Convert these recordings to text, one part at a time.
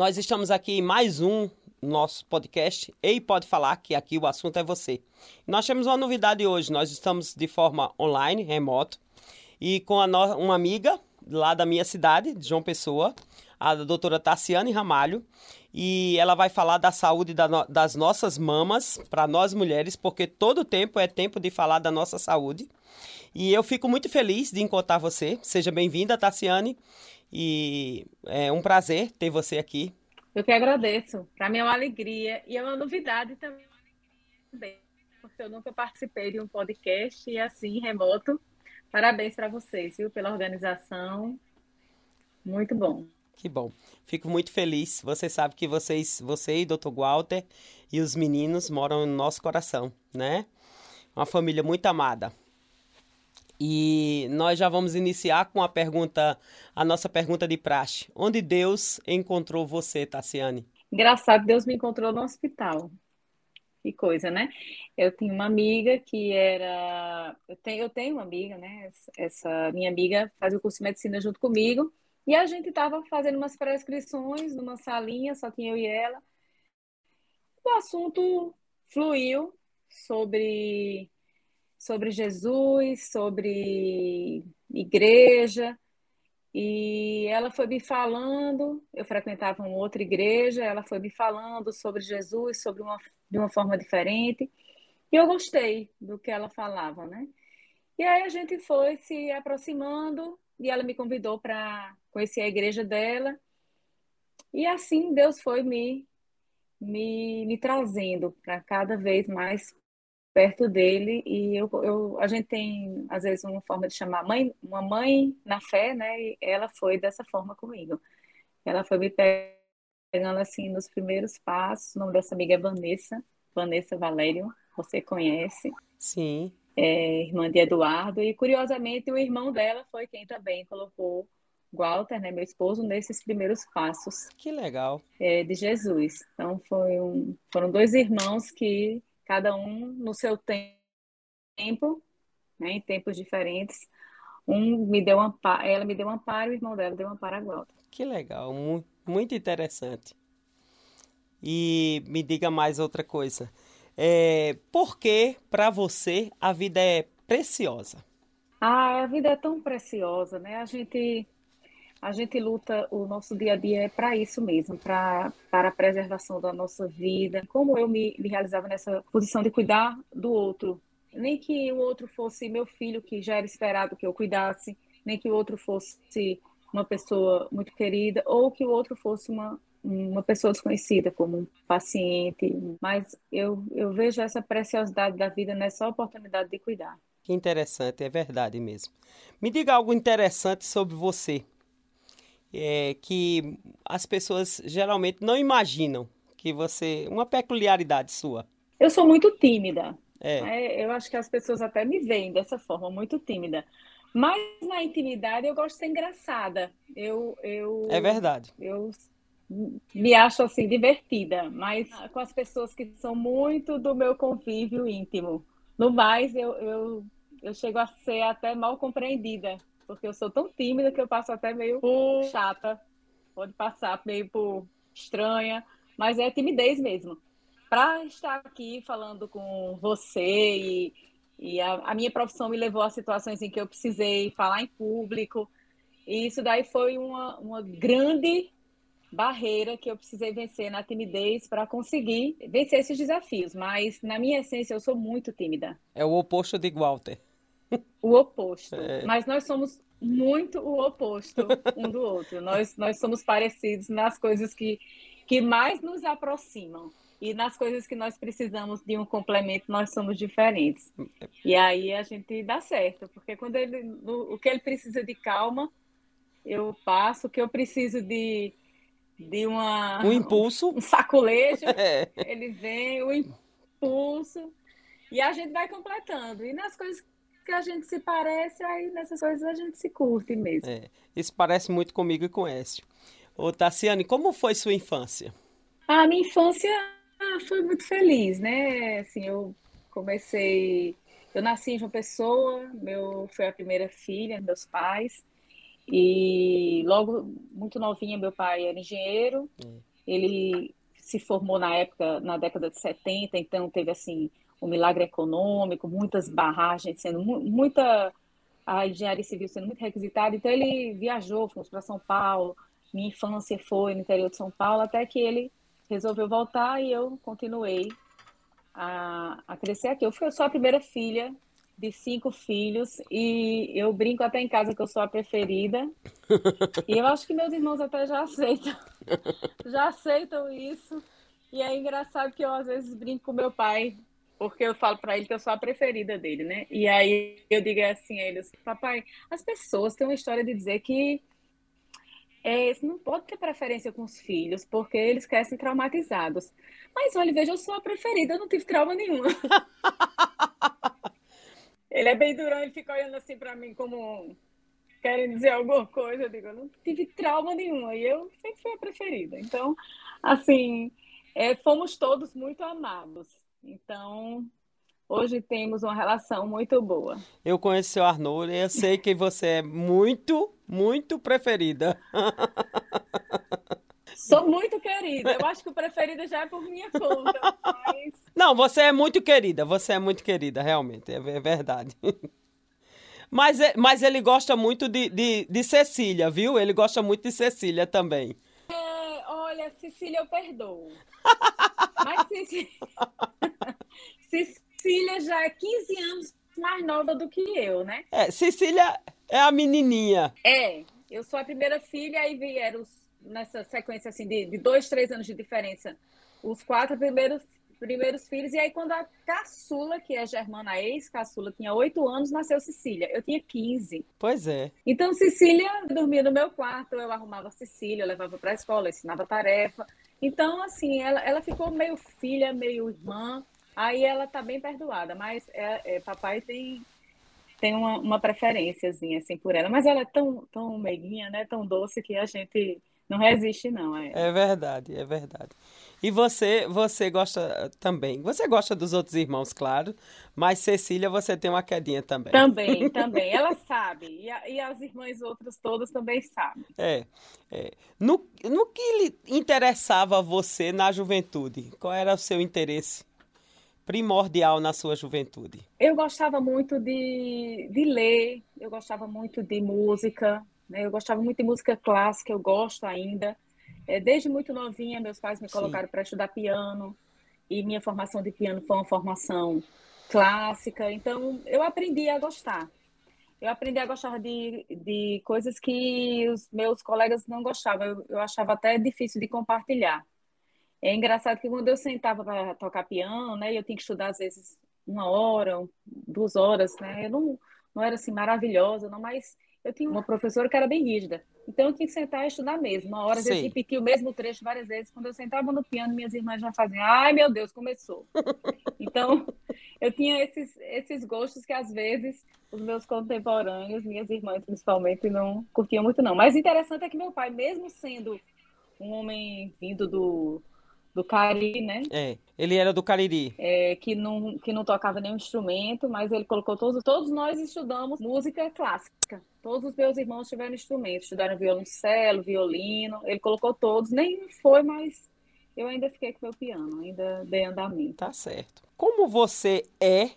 Nós estamos aqui em mais um nosso podcast Ei Pode Falar, que aqui o assunto é você. Nós temos uma novidade hoje, nós estamos de forma online, remoto, e com no... uma amiga lá da minha cidade, de João Pessoa, a doutora Tassiane Ramalho, e ela vai falar da saúde da no... das nossas mamas para nós mulheres, porque todo tempo é tempo de falar da nossa saúde. E eu fico muito feliz de encontrar você. Seja bem-vinda, Tassiane. E é um prazer ter você aqui. Eu que agradeço. Para mim é uma alegria e é uma novidade também, porque eu nunca participei de um podcast e assim remoto. Parabéns para vocês, viu, pela organização. Muito bom. Que bom. Fico muito feliz. Você sabe que vocês, você e Dr. Walter e os meninos moram no nosso coração, né? Uma família muito amada. E nós já vamos iniciar com a pergunta, a nossa pergunta de praxe. Onde Deus encontrou você, Tassiane? Engraçado, Deus me encontrou no hospital. Que coisa, né? Eu tinha uma amiga que era. Eu tenho, eu tenho uma amiga, né? Essa minha amiga faz o curso de medicina junto comigo. E a gente estava fazendo umas prescrições numa salinha, só tinha eu e ela. O assunto fluiu sobre sobre Jesus, sobre igreja. E ela foi me falando, eu frequentava uma outra igreja, ela foi me falando sobre Jesus, sobre uma, de uma forma diferente. E eu gostei do que ela falava, né? E aí a gente foi se aproximando e ela me convidou para conhecer a igreja dela. E assim Deus foi me, me, me trazendo para cada vez mais perto dele e eu, eu, a gente tem às vezes uma forma de chamar mãe, uma mãe na fé, né? E ela foi dessa forma comigo. Ela foi me pegando assim nos primeiros passos. O nome dessa amiga é Vanessa, Vanessa Valério, você conhece? Sim. É, irmã de Eduardo e curiosamente o irmão dela foi quem também colocou Walter, né, meu esposo, nesses primeiros passos. Que legal. É, de Jesus. Então foi um, foram dois irmãos que cada um no seu tempo, né, em tempos diferentes. Um me deu amparo, ela me deu um amparo, o irmão dela deu um amparo a Glauta. Que legal, muito interessante. E me diga mais outra coisa. É, por que, para você, a vida é preciosa? Ah, a vida é tão preciosa, né? A gente a gente luta o nosso dia a dia é para isso mesmo, para para a preservação da nossa vida. Como eu me, me realizava nessa posição de cuidar do outro, nem que o outro fosse meu filho que já era esperado que eu cuidasse, nem que o outro fosse uma pessoa muito querida ou que o outro fosse uma uma pessoa desconhecida como um paciente, mas eu, eu vejo essa preciosidade da vida nessa oportunidade de cuidar. Que interessante, é verdade mesmo. Me diga algo interessante sobre você é, que as pessoas geralmente não imaginam que você. Uma peculiaridade sua. Eu sou muito tímida. É. É, eu acho que as pessoas até me veem dessa forma, muito tímida. Mas na intimidade eu gosto de ser engraçada. Eu, eu, é verdade. Eu me acho assim divertida, mas com as pessoas que são muito do meu convívio íntimo. No mais, eu, eu, eu chego a ser até mal compreendida porque eu sou tão tímida que eu passo até meio por chata. Pode passar meio por estranha, mas é timidez mesmo. Para estar aqui falando com você e, e a, a, minha profissão me levou a situações em que eu precisei falar em público, e isso daí foi uma, uma grande barreira que eu precisei vencer na timidez para conseguir vencer esses desafios. Mas, na minha essência, eu sou muito tímida. É o oposto de Walter. O oposto. É. Mas nós somos muito o oposto um do outro. nós, nós somos parecidos nas coisas que, que mais nos aproximam. E nas coisas que nós precisamos de um complemento, nós somos diferentes. E aí a gente dá certo, porque quando ele, o, o que ele precisa de calma, eu passo. O que eu preciso de, de uma, um impulso, um saculejo, é. ele vem, o impulso, e a gente vai completando. E nas coisas que a gente se parece, aí nessas coisas a gente se curte mesmo. É, isso parece muito comigo e com Écio. Ô, Tassiane, como foi sua infância? A minha infância foi muito feliz, né? Assim, eu comecei... Eu nasci em João Pessoa, meu, fui a primeira filha dos meus pais. E logo, muito novinha, meu pai era engenheiro. É. Ele se formou na época, na década de 70, então teve assim um milagre econômico, muitas barragens sendo muita a engenharia civil sendo muito requisitada. Então ele viajou, fomos para São Paulo. Minha infância foi no interior de São Paulo até que ele resolveu voltar e eu continuei a, a crescer aqui. Eu fui só a primeira filha de cinco filhos e eu brinco até em casa que eu sou a preferida. e eu acho que meus irmãos até já aceitam, já aceitam isso. E é engraçado que eu às vezes brinco com meu pai, porque eu falo para ele que eu sou a preferida dele, né? E aí eu digo assim a eles, papai, as pessoas têm uma história de dizer que é, não pode ter preferência com os filhos, porque eles crescem traumatizados. Mas olha, veja, eu sou a preferida, eu não tive trauma nenhum. Ele é bem durão, ele fica olhando assim para mim como querem dizer alguma coisa. Eu digo, eu não tive trauma nenhuma e eu sempre fui a preferida. Então, assim, é, fomos todos muito amados. Então, hoje temos uma relação muito boa. Eu conheço o Arnold e eu sei que você é muito, muito preferida. Sou muito querida. Eu acho que o preferido já é por minha conta, mas... Não, você é muito querida. Você é muito querida, realmente. É, é verdade. Mas, é, mas ele gosta muito de, de, de Cecília, viu? Ele gosta muito de Cecília também. É, olha, Cecília eu perdoo. Mas Cecília... Já é 15 anos mais nova do que eu, né? É, Cecília é a menininha. É, eu sou a primeira filha, aí vieram nessa sequência assim de, de dois, três anos de diferença, os quatro primeiros, primeiros filhos. E aí, quando a caçula, que é a Germana, ex-caçula, tinha oito anos, nasceu Cecília. Eu tinha 15. Pois é. Então, Cecília dormia no meu quarto, eu arrumava Cecília, eu levava para a escola, ensinava tarefa. Então, assim, ela, ela ficou meio filha, meio irmã. Aí ela tá bem perdoada, mas é, é papai tem tem uma, uma preferênciazinha assim por ela, mas ela é tão tão meiguinha, né, tão doce que a gente não resiste, não. É. é verdade, é verdade. E você, você gosta também. Você gosta dos outros irmãos, claro, mas Cecília, você tem uma quedinha também. Também, também. Ela sabe. E, a, e as irmãs outras todas também sabem. É. é. No, no que lhe interessava você na juventude? Qual era o seu interesse? primordial na sua juventude? Eu gostava muito de, de ler, eu gostava muito de música, né? Eu gostava muito de música clássica, eu gosto ainda. É, desde muito novinha, meus pais me colocaram para estudar piano e minha formação de piano foi uma formação clássica. Então, eu aprendi a gostar. Eu aprendi a gostar de, de coisas que os meus colegas não gostavam. Eu, eu achava até difícil de compartilhar. É engraçado que quando eu sentava para tocar piano, né, eu tinha que estudar às vezes uma hora, duas horas, né? Eu não, não era assim maravilhosa, não, mas eu tinha uma professora que era bem rígida. Então eu tinha que sentar e estudar mesmo. Uma hora, às vezes, repetir o mesmo trecho várias vezes. Quando eu sentava no piano, minhas irmãs já faziam, ai meu Deus, começou. então, eu tinha esses, esses gostos que às vezes os meus contemporâneos, minhas irmãs principalmente, não curtiam muito, não. Mas interessante é que meu pai, mesmo sendo um homem vindo do, do Cariri, né? É, ele era do Cariri. É, que, não, que não tocava nenhum instrumento, mas ele colocou todos, todos nós estudamos música clássica. Todos os meus irmãos tiveram instrumentos, estudaram violoncelo, violino, ele colocou todos, nem foi, mas eu ainda fiquei com meu piano, ainda dei andamento. Tá certo. Como você é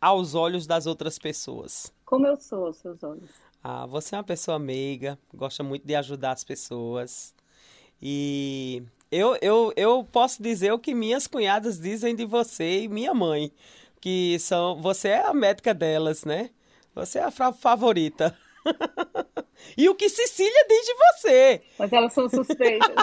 aos olhos das outras pessoas? Como eu sou aos seus olhos? Ah, você é uma pessoa meiga, gosta muito de ajudar as pessoas. E eu, eu, eu posso dizer o que minhas cunhadas dizem de você e minha mãe, que são você é a médica delas, né? Você é a favorita. e o que Cecília diz de você. Mas elas são suspeitas.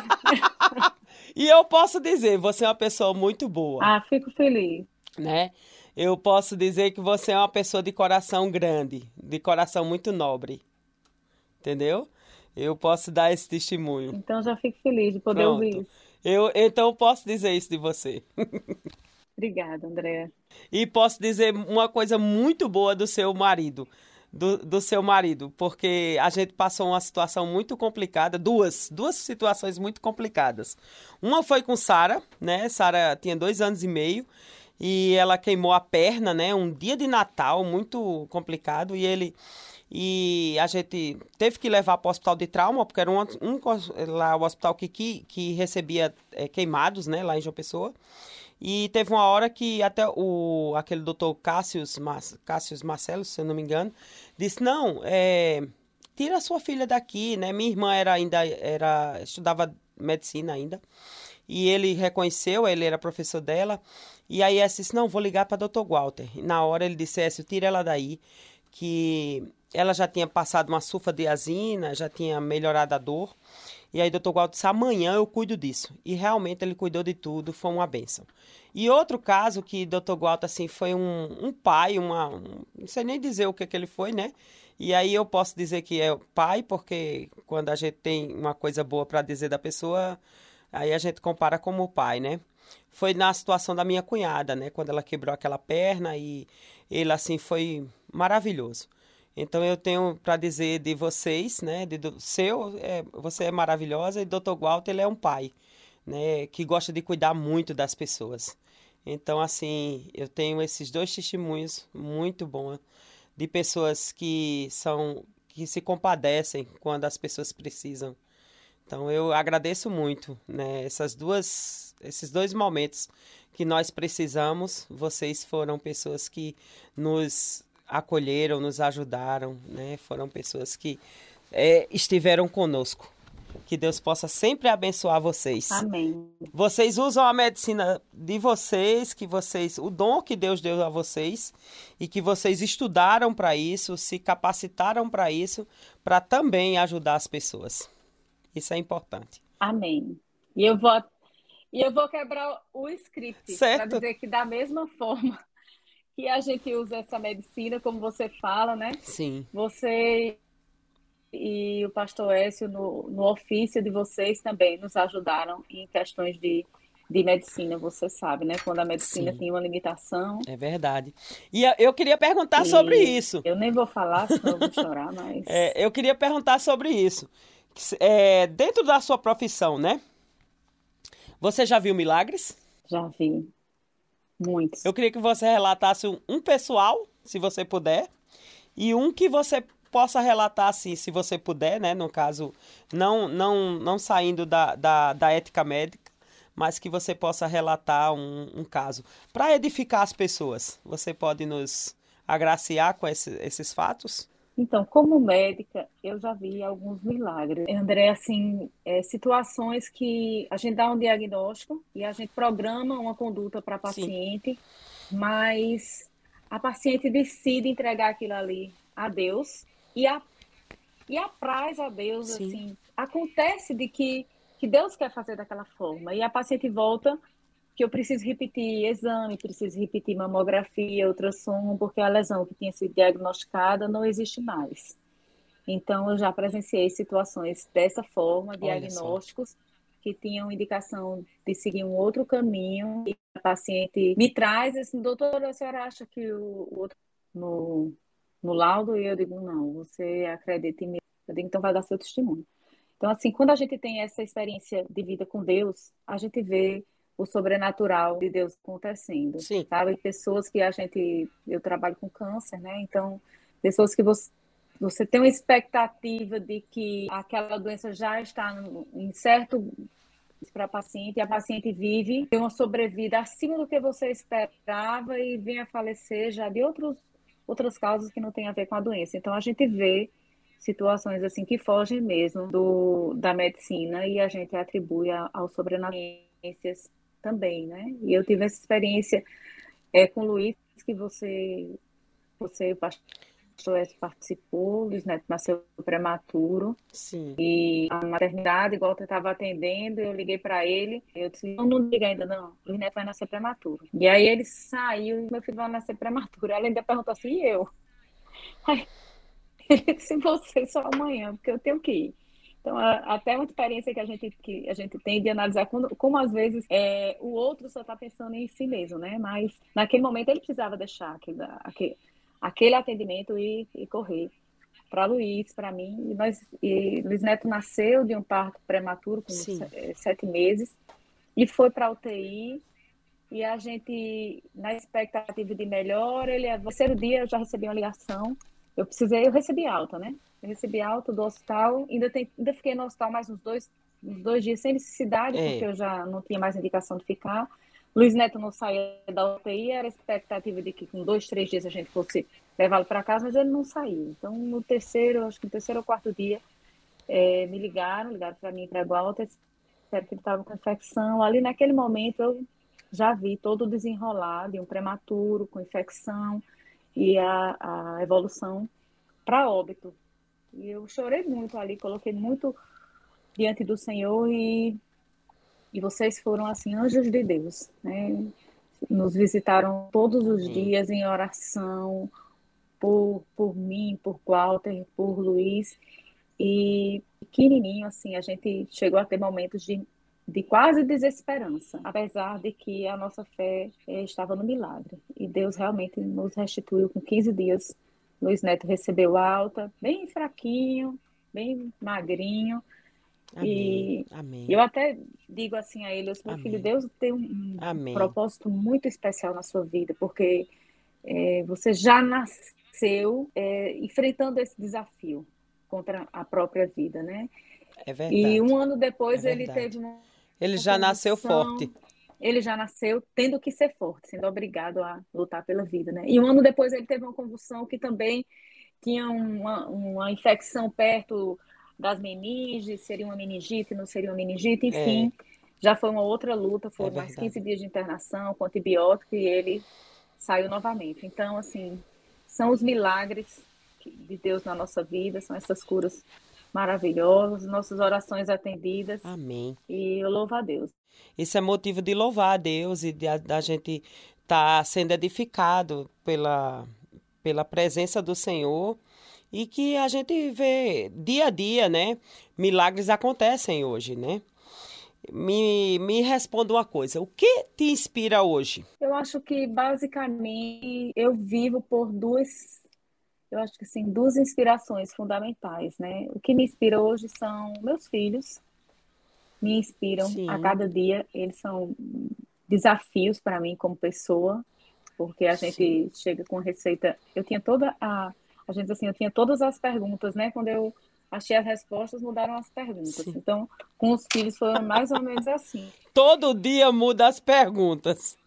e eu posso dizer, você é uma pessoa muito boa. Ah, fico feliz. Né? Eu posso dizer que você é uma pessoa de coração grande, de coração muito nobre. Entendeu? Eu posso dar esse testemunho. Então já fico feliz de poder Pronto. ouvir isso. Eu, então posso dizer isso de você. Obrigada, Andréa. E posso dizer uma coisa muito boa do seu marido. Do, do seu marido, porque a gente passou uma situação muito complicada, duas, duas situações muito complicadas. Uma foi com Sara, né? Sara tinha dois anos e meio e ela queimou a perna, né? Um dia de Natal muito complicado e ele E a gente teve que levar para o hospital de trauma, porque era um, um lá o hospital que, que, que recebia é, queimados, né, lá em João Pessoa. E teve uma hora que até o aquele doutor Cássius, Cássius Marcelo, se eu não me engano, disse: "Não, é, tira a sua filha daqui, né? Minha irmã era ainda era estudava medicina ainda. E ele reconheceu, ele era professor dela. E aí ela disse: "Não, vou ligar para doutor Walter". E na hora ele disse: "Écio, tira ela daí, que ela já tinha passado uma sulfadiazina, já tinha melhorado a dor. E aí, doutor Walter disse: amanhã eu cuido disso. E realmente ele cuidou de tudo, foi uma benção. E outro caso que doutor Walter, assim, foi um, um pai, uma. Um, não sei nem dizer o que, que ele foi, né? E aí eu posso dizer que é pai, porque quando a gente tem uma coisa boa para dizer da pessoa, aí a gente compara como pai, né? Foi na situação da minha cunhada, né? Quando ela quebrou aquela perna e ele, assim, foi maravilhoso. Então eu tenho para dizer de vocês, né, de, do seu, é, você é maravilhosa e Dr. Walter ele é um pai, né, que gosta de cuidar muito das pessoas. Então assim, eu tenho esses dois testemunhos muito bons de pessoas que são que se compadecem quando as pessoas precisam. Então eu agradeço muito, né, essas duas esses dois momentos que nós precisamos, vocês foram pessoas que nos acolheram, nos ajudaram, né? Foram pessoas que é, estiveram conosco. Que Deus possa sempre abençoar vocês. Amém. Vocês usam a medicina de vocês, que vocês, o dom que Deus deu a vocês e que vocês estudaram para isso, se capacitaram para isso, para também ajudar as pessoas. Isso é importante. Amém. E eu vou e eu vou quebrar o script para dizer que da mesma forma que a gente usa essa medicina, como você fala, né? Sim. Você e o pastor Écio, no, no ofício de vocês, também nos ajudaram em questões de, de medicina, você sabe, né? Quando a medicina Sim. tinha uma limitação. É verdade. E eu queria perguntar e sobre isso. Eu nem vou falar, senão eu vou chorar, mas. É, eu queria perguntar sobre isso. É, dentro da sua profissão, né? Você já viu milagres? Já vi. Muitos. Eu queria que você relatasse um, pessoal, se você puder, e um que você possa relatar, assim, se você puder, né? No caso, não, não, não saindo da, da, da ética médica, mas que você possa relatar um, um caso. Para edificar as pessoas, você pode nos agraciar com esse, esses fatos? Então, como médica, eu já vi alguns milagres. André, assim, é, situações que a gente dá um diagnóstico e a gente programa uma conduta para a paciente, Sim. mas a paciente decide entregar aquilo ali a Deus e, a, e apraz a Deus, Sim. assim. Acontece de que, que Deus quer fazer daquela forma e a paciente volta que eu preciso repetir exame, preciso repetir mamografia, ultrassom, porque a lesão que tinha sido diagnosticada não existe mais. Então, eu já presenciei situações dessa forma, diagnósticos que tinham indicação de seguir um outro caminho, e a paciente me traz assim, doutor, a senhora acha que o, outro no, no laudo? E eu digo, não, você acredita em mim. Eu digo, então vai dar seu testemunho. Então, assim, quando a gente tem essa experiência de vida com Deus, a gente vê o sobrenatural de Deus acontecendo. Sim. Sabe? Pessoas que a gente. Eu trabalho com câncer, né? Então, pessoas que você. Você tem uma expectativa de que aquela doença já está em certo para a paciente e a paciente vive tem uma sobrevida acima do que você esperava e vem a falecer já de outros, outras causas que não tem a ver com a doença. Então a gente vê situações assim que fogem mesmo do, da medicina e a gente atribui ao sobrenatural também, né? E eu tive essa experiência é, com o Luiz, que você, você pastor participou, Luiz Neto nasceu prematuro. Sim. E a maternidade, igual eu estava atendendo, eu liguei para ele, eu disse, não, não liga ainda não, Luiz Neto vai nascer prematuro. E aí ele saiu, meu filho vai nascer prematuro. Ela ainda perguntou assim, e eu? Aí, ele disse, você só amanhã, porque eu tenho que ir. Então, até uma experiência que a gente, que a gente tem de analisar como, como às vezes é, o outro só está pensando em si mesmo, né? Mas naquele momento ele precisava deixar aquele, aquele, aquele atendimento e, e correr para Luiz, para mim. E, nós, e Luiz Neto nasceu de um parto prematuro, com Sim. sete meses, e foi para a UTI. E a gente, na expectativa de melhora, ele, no terceiro dia eu já recebi uma ligação eu precisei, eu recebi alta, né? Eu recebi alta do hospital, ainda, tem, ainda fiquei no hospital mais uns dois, uns dois dias sem necessidade, é. porque eu já não tinha mais indicação de ficar. Luiz Neto não saía da UTI, era a expectativa de que com dois, três dias a gente fosse levá-lo para casa, mas ele não saiu. Então, no terceiro, acho que no terceiro ou quarto dia, é, me ligaram, ligaram para mim para a Walter, disseram que ele estava com infecção. Ali naquele momento eu já vi todo o desenrolar de um prematuro com infecção e a, a evolução para óbito. E eu chorei muito ali, coloquei muito diante do Senhor e, e vocês foram assim anjos de Deus, né? Nos visitaram todos os dias em oração por, por mim, por Walter, por Luiz. E pequenininho, assim, a gente chegou a ter momentos de, de quase desesperança, apesar de que a nossa fé eh, estava no milagre. E Deus realmente nos restituiu com 15 dias. Luiz Neto recebeu alta, bem fraquinho, bem magrinho. Amém, e amém. eu até digo assim a ele, meu filho, Deus tem um, um propósito muito especial na sua vida, porque é, você já nasceu é, enfrentando esse desafio contra a própria vida, né? É verdade. E um ano depois é ele teve uma. Ele já nasceu forte. Ele já nasceu tendo que ser forte, sendo obrigado a lutar pela vida, né? E um ano depois ele teve uma convulsão que também tinha uma, uma infecção perto das meninges, seria uma meningite, não seria uma meningite, é. enfim. É. Já foi uma outra luta, foram é mais 15 dias de internação com antibiótico e ele saiu novamente. Então, assim, são os milagres de Deus na nossa vida, são essas curas maravilhosas, nossas orações atendidas. Amém. E eu louvo a Deus. Isso é motivo de louvar a Deus e da gente estar tá sendo edificado pela, pela presença do Senhor e que a gente vê dia a dia, né? Milagres acontecem hoje, né? Me, me responda uma coisa, o que te inspira hoje? Eu acho que basicamente eu vivo por duas eu acho que assim, duas inspirações fundamentais, né? O que me inspira hoje são meus filhos, me inspiram Sim. a cada dia, eles são desafios para mim como pessoa, porque a gente Sim. chega com receita, eu tinha toda a a gente assim, eu tinha todas as perguntas, né? Quando eu achei as respostas, mudaram as perguntas. Sim. Então, com os filhos foi mais ou menos assim. Todo dia muda as perguntas.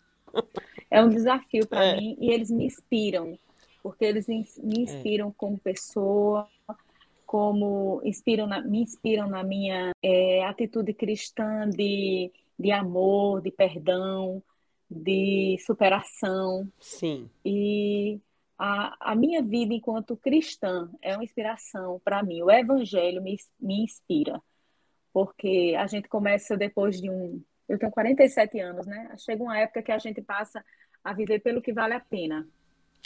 É um desafio para é. mim e eles me inspiram porque eles me é. inspiram como pessoa, como inspiram na, me inspiram na minha é, atitude cristã de, de amor, de perdão, de superação. Sim. E a, a minha vida enquanto cristã é uma inspiração para mim. O evangelho me, me inspira, porque a gente começa depois de um. Eu tenho 47 anos, né? Chega uma época que a gente passa a viver pelo que vale a pena.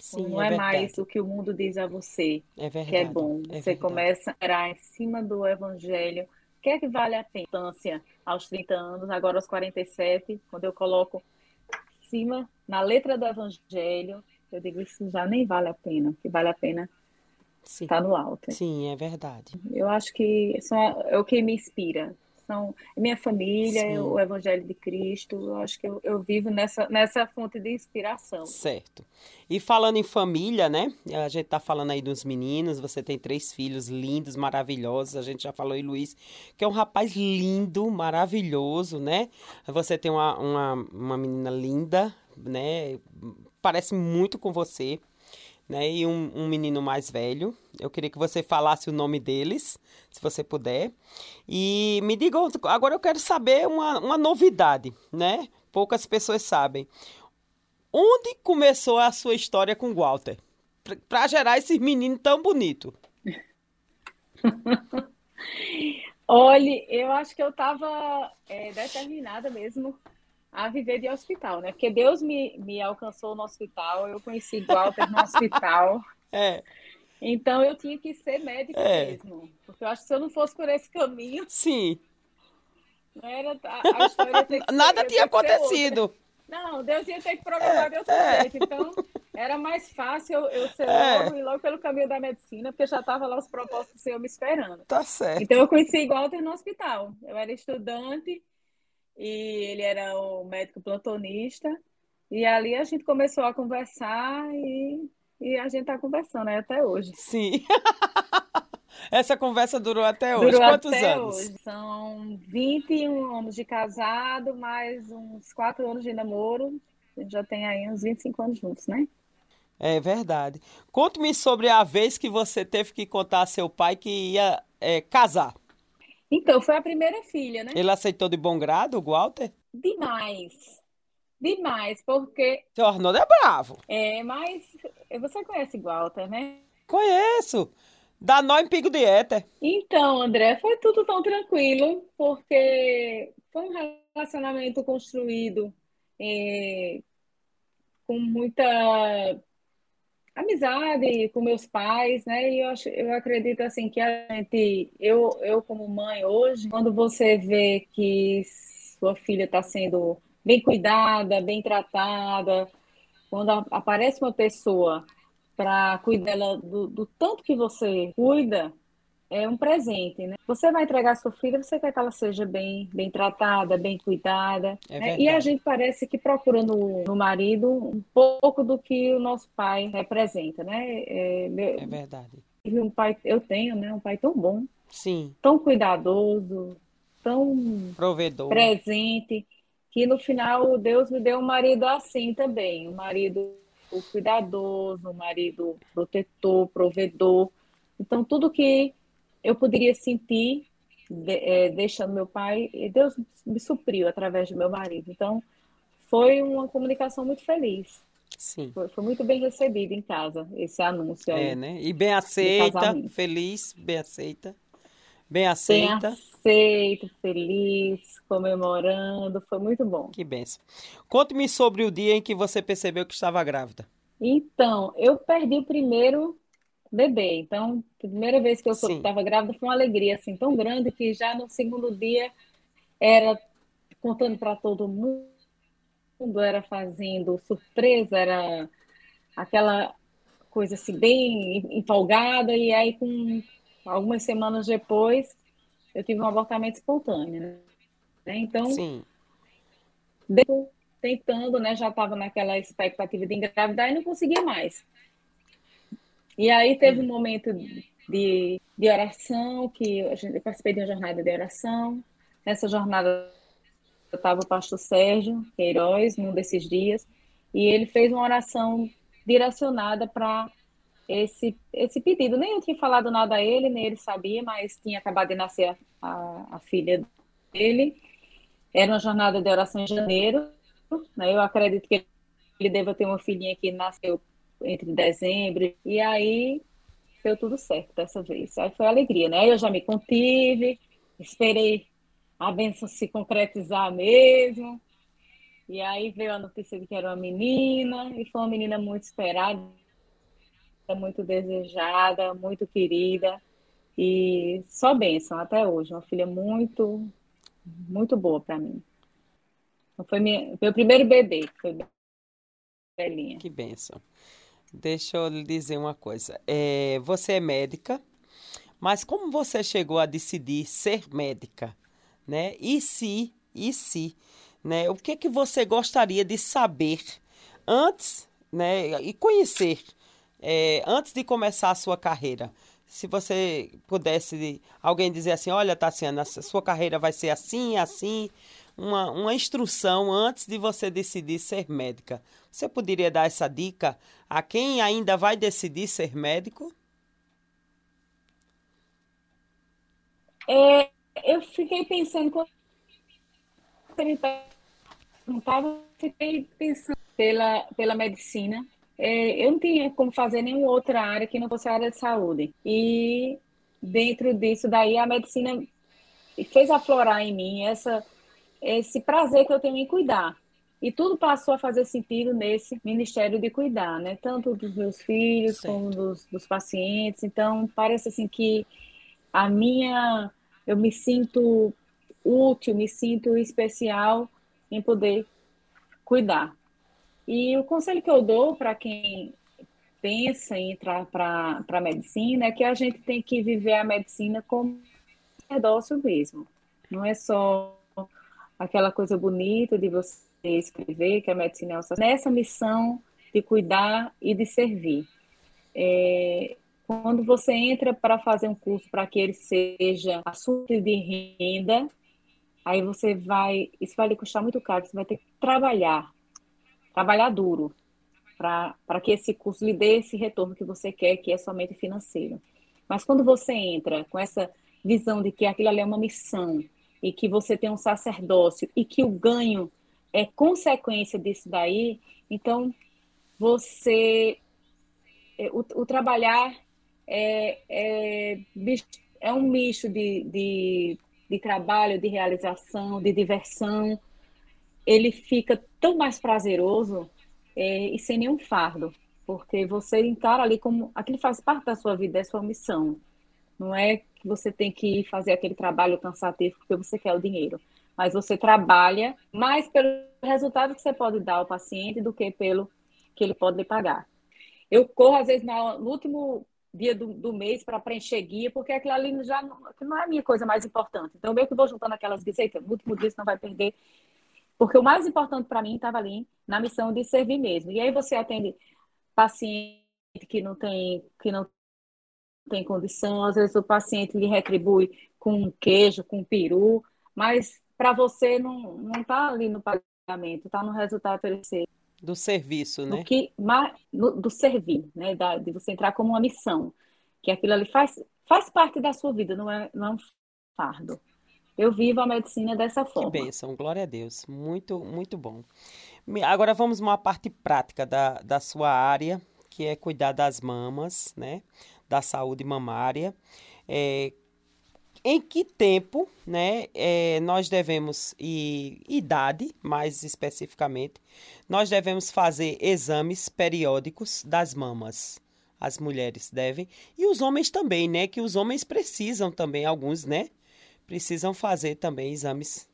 Sim, não é, é mais o que o mundo diz a você é verdade, que é bom. É você começa a em cima do evangelho. O que é que vale a pena? Aos 30 anos, agora aos 47, quando eu coloco em cima, na letra do evangelho, eu digo isso já nem vale a pena. O que vale a pena está no alto. Sim, é verdade. Eu acho que são, é o que me inspira são minha família, Sim. o Evangelho de Cristo. Eu acho que eu, eu, vivo nessa, nessa fonte de inspiração. Certo. E falando em família, né? A gente tá falando aí dos meninos. Você tem três filhos lindos, maravilhosos. A gente já falou em Luiz, que é um rapaz lindo, maravilhoso, né? Você tem uma, uma, uma menina linda, né? Parece muito com você né? E um, um, menino mais velho. Eu queria que você falasse o nome deles, se você puder. E me diga, agora eu quero saber uma, uma novidade, né? Poucas pessoas sabem. Onde começou a sua história com Walter? Para gerar esse menino tão bonito. Olha, eu acho que eu estava é, determinada mesmo a viver de hospital, né? Porque Deus me, me alcançou no hospital, eu conheci Walter no hospital. É. Então eu tinha que ser médico é. mesmo. Porque eu acho que se eu não fosse por esse caminho. Sim. Era, a, história ser, Nada tinha acontecido. Não, Deus ia ter que programar é, de outro é. jeito. Então, era mais fácil eu, ser é. logo e logo pelo caminho da medicina, porque já estava lá os propósitos do Senhor me esperando. Tá certo. Então, eu conheci Walter no hospital. Eu era estudante e ele era o médico plantonista. E ali a gente começou a conversar e e a gente está conversando aí até hoje. Sim. Essa conversa durou até hoje. Durou Quantos até anos? Hoje. São 21 anos de casado, mais uns 4 anos de namoro. A gente já tem aí uns 25 anos juntos, né? É verdade. Conte-me sobre a vez que você teve que contar a seu pai que ia é, casar. Então, foi a primeira filha, né? Ele aceitou de bom grado, o Walter? Demais. Demais, porque. Seu Arnoldo é bravo. É, mas você conhece Walter, né? Conheço. Dá nó em pico de éter. Então, André, foi tudo tão tranquilo, porque foi um relacionamento construído é, com muita amizade com meus pais, né? E eu, acho, eu acredito assim que a gente, eu, eu como mãe hoje, quando você vê que sua filha está sendo bem cuidada, bem tratada, quando aparece uma pessoa para cuidar do, do, tanto que você cuida, é um presente, né? Você vai entregar a sua filha, você quer que ela seja bem, bem tratada, bem cuidada. É né? E a gente parece que procura no, no, marido um pouco do que o nosso pai representa, né? É, meu, é verdade. Um pai, eu tenho, né? Um pai tão bom, sim, tão cuidadoso, tão provedor, presente, que no final Deus me deu um marido assim também, um marido cuidadoso, um marido protetor, provedor. Então tudo que eu poderia sentir de, é, deixando meu pai, e Deus me supriu através do meu marido. Então, foi uma comunicação muito feliz. Sim. Foi, foi muito bem recebido em casa, esse anúncio aí. É, né? E bem aceita, feliz, bem aceita. Bem aceita. Bem aceito, feliz, comemorando, foi muito bom. Que benção. Conte-me sobre o dia em que você percebeu que estava grávida. Então, eu perdi o primeiro bebê. Então, a primeira vez que eu estava grávida foi uma alegria assim tão grande que já no segundo dia era contando para todo mundo, era fazendo surpresa, era aquela coisa assim bem empolgada e aí com algumas semanas depois eu tive um abortamento espontâneo, né? Então, Sim. tentando, né, já estava naquela expectativa de engravidar e não conseguia mais. E aí teve um momento de, de oração, que a gente, eu participei de uma jornada de oração. Nessa jornada estava o pastor Sérgio Queiroz, num desses dias, e ele fez uma oração direcionada para esse, esse pedido. Nem eu tinha falado nada a ele, nem ele sabia, mas tinha acabado de nascer a, a, a filha dele. Era uma jornada de oração em janeiro. Né? Eu acredito que ele deva ter uma filhinha que nasceu entre dezembro, e aí deu tudo certo dessa vez. Aí foi alegria, né? Eu já me contive, esperei a bênção se concretizar mesmo. E aí veio a notícia de que era uma menina, e foi uma menina muito esperada, muito desejada, muito querida, e só bênção até hoje. Uma filha muito, muito boa para mim. Foi minha, meu primeiro bebê, foi Belinha. Que bênção. Deixa eu lhe dizer uma coisa. É, você é médica, mas como você chegou a decidir ser médica, né? E se, e se, né? O que que você gostaria de saber antes, né? E conhecer é, antes de começar a sua carreira? Se você pudesse alguém dizer assim, olha, Tassiana, sua carreira vai ser assim, assim, uma, uma instrução antes de você decidir ser médica. Você poderia dar essa dica a quem ainda vai decidir ser médico? É, eu fiquei pensando quando você fiquei pensando pela, pela medicina. É, eu não tinha como fazer nenhuma outra área que não fosse a área de saúde. E dentro disso daí a medicina fez aflorar em mim essa esse prazer que eu tenho em cuidar. E tudo passou a fazer sentido nesse ministério de cuidar, né? Tanto dos meus filhos como dos, dos pacientes. Então, parece assim que a minha. Eu me sinto útil, me sinto especial em poder cuidar. E o conselho que eu dou para quem pensa em entrar para a medicina é que a gente tem que viver a medicina como negócio mesmo. Não é só aquela coisa bonita de você escrever, que a medicina é nessa missão de cuidar e de servir. é, quando você entra para fazer um curso para que ele seja assunto de renda, aí você vai, isso vai lhe custar muito caro, você vai ter que trabalhar, trabalhar duro, para que esse curso lhe dê esse retorno que você quer, que é somente financeiro. Mas quando você entra com essa visão de que aquilo ali é uma missão e que você tem um sacerdócio e que o ganho é consequência disso daí, então você é, o, o trabalhar é, é, é, um misto de, de, de trabalho, de realização, de diversão. Ele fica tão mais prazeroso é, e sem nenhum fardo, porque você encara ali como aquilo faz parte da sua vida, é sua missão. Não é que você tem que ir fazer aquele trabalho cansativo porque você quer o dinheiro, mas você trabalha mais pelo resultado que você pode dar ao paciente do que pelo que ele pode lhe pagar. Eu corro, às vezes, no último dia do, do mês para preencher guia, porque aquilo ali já não, não é a minha coisa mais importante. Então, meio que vou juntando aquelas guias, no último dia você não vai perder porque o mais importante para mim estava ali na missão de servir mesmo. E aí você atende paciente que não tem, que não tem condição, às vezes o paciente lhe retribui com queijo, com peru, mas para você não não está ali no pagamento, está no resultado oferecer. Do serviço, né? Do, que, do, do servir, né? Da, de você entrar como uma missão. Que aquilo ali faz, faz parte da sua vida, não é, não é um fardo. Eu vivo a medicina dessa forma. Que bênção, glória a Deus. Muito, muito bom. Agora vamos uma parte prática da, da sua área, que é cuidar das mamas, né? Da saúde mamária. É, em que tempo, né, é, nós devemos, e idade, mais especificamente, nós devemos fazer exames periódicos das mamas? As mulheres devem. E os homens também, né? Que os homens precisam também, alguns, né? precisam fazer também exames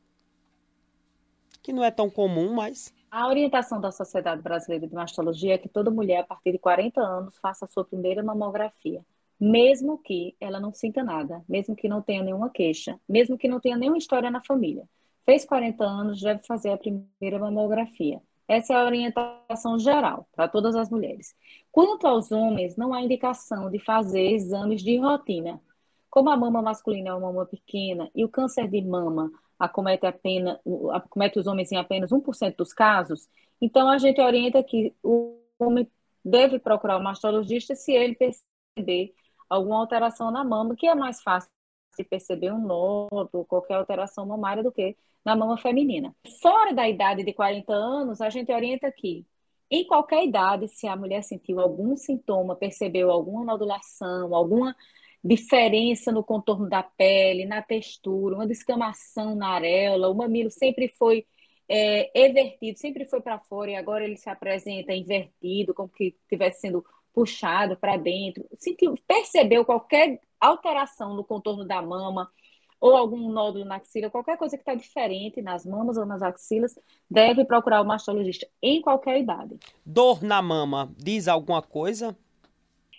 que não é tão comum, mas a orientação da Sociedade Brasileira de Mastologia é que toda mulher a partir de 40 anos faça a sua primeira mamografia, mesmo que ela não sinta nada, mesmo que não tenha nenhuma queixa, mesmo que não tenha nenhuma história na família. Fez 40 anos, deve fazer a primeira mamografia. Essa é a orientação geral para todas as mulheres. Quanto aos homens, não há indicação de fazer exames de rotina, como a mama masculina é uma mama pequena e o câncer de mama acomete, apenas, acomete os homens em apenas 1% dos casos, então a gente orienta que o homem deve procurar o mastologista se ele perceber alguma alteração na mama, que é mais fácil de perceber um nódulo, qualquer alteração mamária do que na mama feminina. Fora da idade de 40 anos, a gente orienta que em qualquer idade, se a mulher sentiu algum sintoma, percebeu alguma nodulação, alguma diferença no contorno da pele, na textura, uma descamação na areola, o mamilo sempre foi é, evertido, sempre foi para fora e agora ele se apresenta invertido, como que estivesse sendo puxado para dentro. Sentiu, percebeu qualquer alteração no contorno da mama ou algum nódulo na axila, qualquer coisa que está diferente nas mamas ou nas axilas, deve procurar o mastologista em qualquer idade. Dor na mama diz alguma coisa?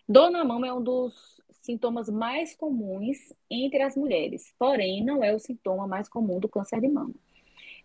Dor na mama é um dos sintomas mais comuns entre as mulheres, porém não é o sintoma mais comum do câncer de mama.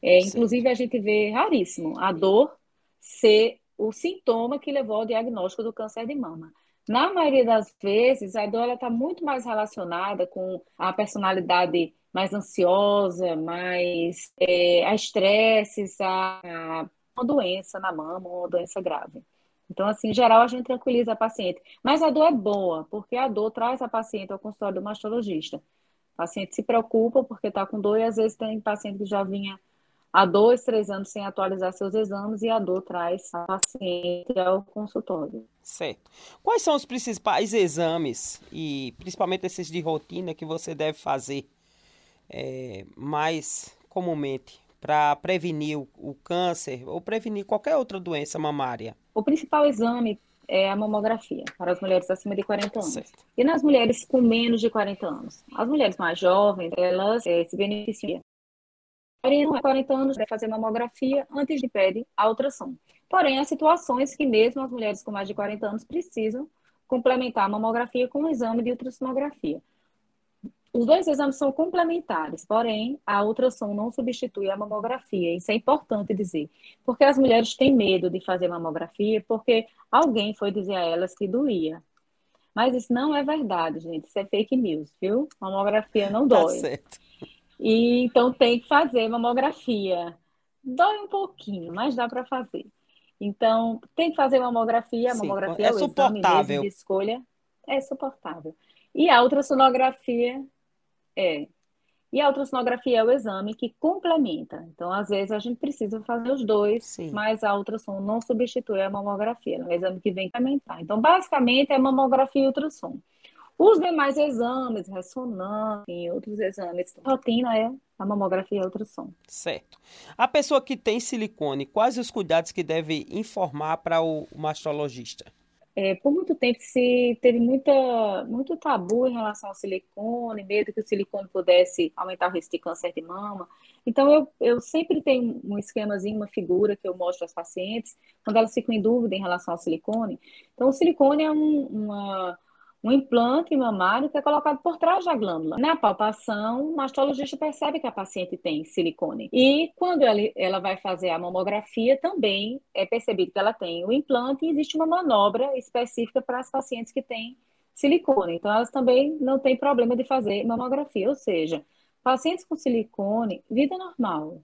É, inclusive, a gente vê raríssimo a dor ser o sintoma que levou ao diagnóstico do câncer de mama. Na maioria das vezes, a dor está muito mais relacionada com a personalidade mais ansiosa, mais é, a estresses, a, a uma doença na mama, uma doença grave. Então, assim, em geral, a gente tranquiliza a paciente. Mas a dor é boa, porque a dor traz a paciente ao consultório do mastologista. O paciente se preocupa porque está com dor e às vezes tem paciente que já vinha há dois, três anos sem atualizar seus exames e a dor traz a paciente ao consultório. Certo. Quais são os principais exames e principalmente esses de rotina que você deve fazer é, mais comumente para prevenir o, o câncer ou prevenir qualquer outra doença mamária? O principal exame é a mamografia para as mulheres acima de 40 anos. Certo. E nas mulheres com menos de 40 anos? As mulheres mais jovens, elas é, se beneficiam. Porém, 40 anos deve fazer mamografia antes de pedir a ultrassom. Porém, há situações que mesmo as mulheres com mais de 40 anos precisam complementar a mamografia com um exame de ultrassonografia. Os dois exames são complementares, porém, a ultrassom não substitui a mamografia. Isso é importante dizer. Porque as mulheres têm medo de fazer mamografia porque alguém foi dizer a elas que doía. Mas isso não é verdade, gente. Isso é fake news, viu? Mamografia não tá dói. Tá certo. E então tem que fazer mamografia. Dói um pouquinho, mas dá para fazer. Então, tem que fazer mamografia. A mamografia é, é o suportável. de escolha. É suportável. E a ultrassonografia é. E a ultrassonografia é o exame que complementa. Então, às vezes, a gente precisa fazer os dois, Sim. mas a ultrassom não substitui a mamografia, é um exame que vem complementar. Então, basicamente, é mamografia e ultrassom. Os demais exames, ressonância e outros exames, rotina é a mamografia e a ultrassom. Certo. A pessoa que tem silicone, quais os cuidados que deve informar para o mastologista? É, por muito tempo se teve muita, muito tabu em relação ao silicone, medo que o silicone pudesse aumentar o risco de câncer de mama. Então, eu, eu sempre tenho um esquemazinho, uma figura que eu mostro às pacientes, quando elas ficam em dúvida em relação ao silicone. Então, o silicone é um, uma, um implante mamário que é colocado por trás da glândula. Na palpação, o mastologista percebe que a paciente tem silicone. E quando ela, ela vai fazer a mamografia, também é percebido que ela tem o implante e existe uma manobra específica para as pacientes que têm silicone. Então, elas também não têm problema de fazer mamografia. Ou seja, pacientes com silicone, vida normal.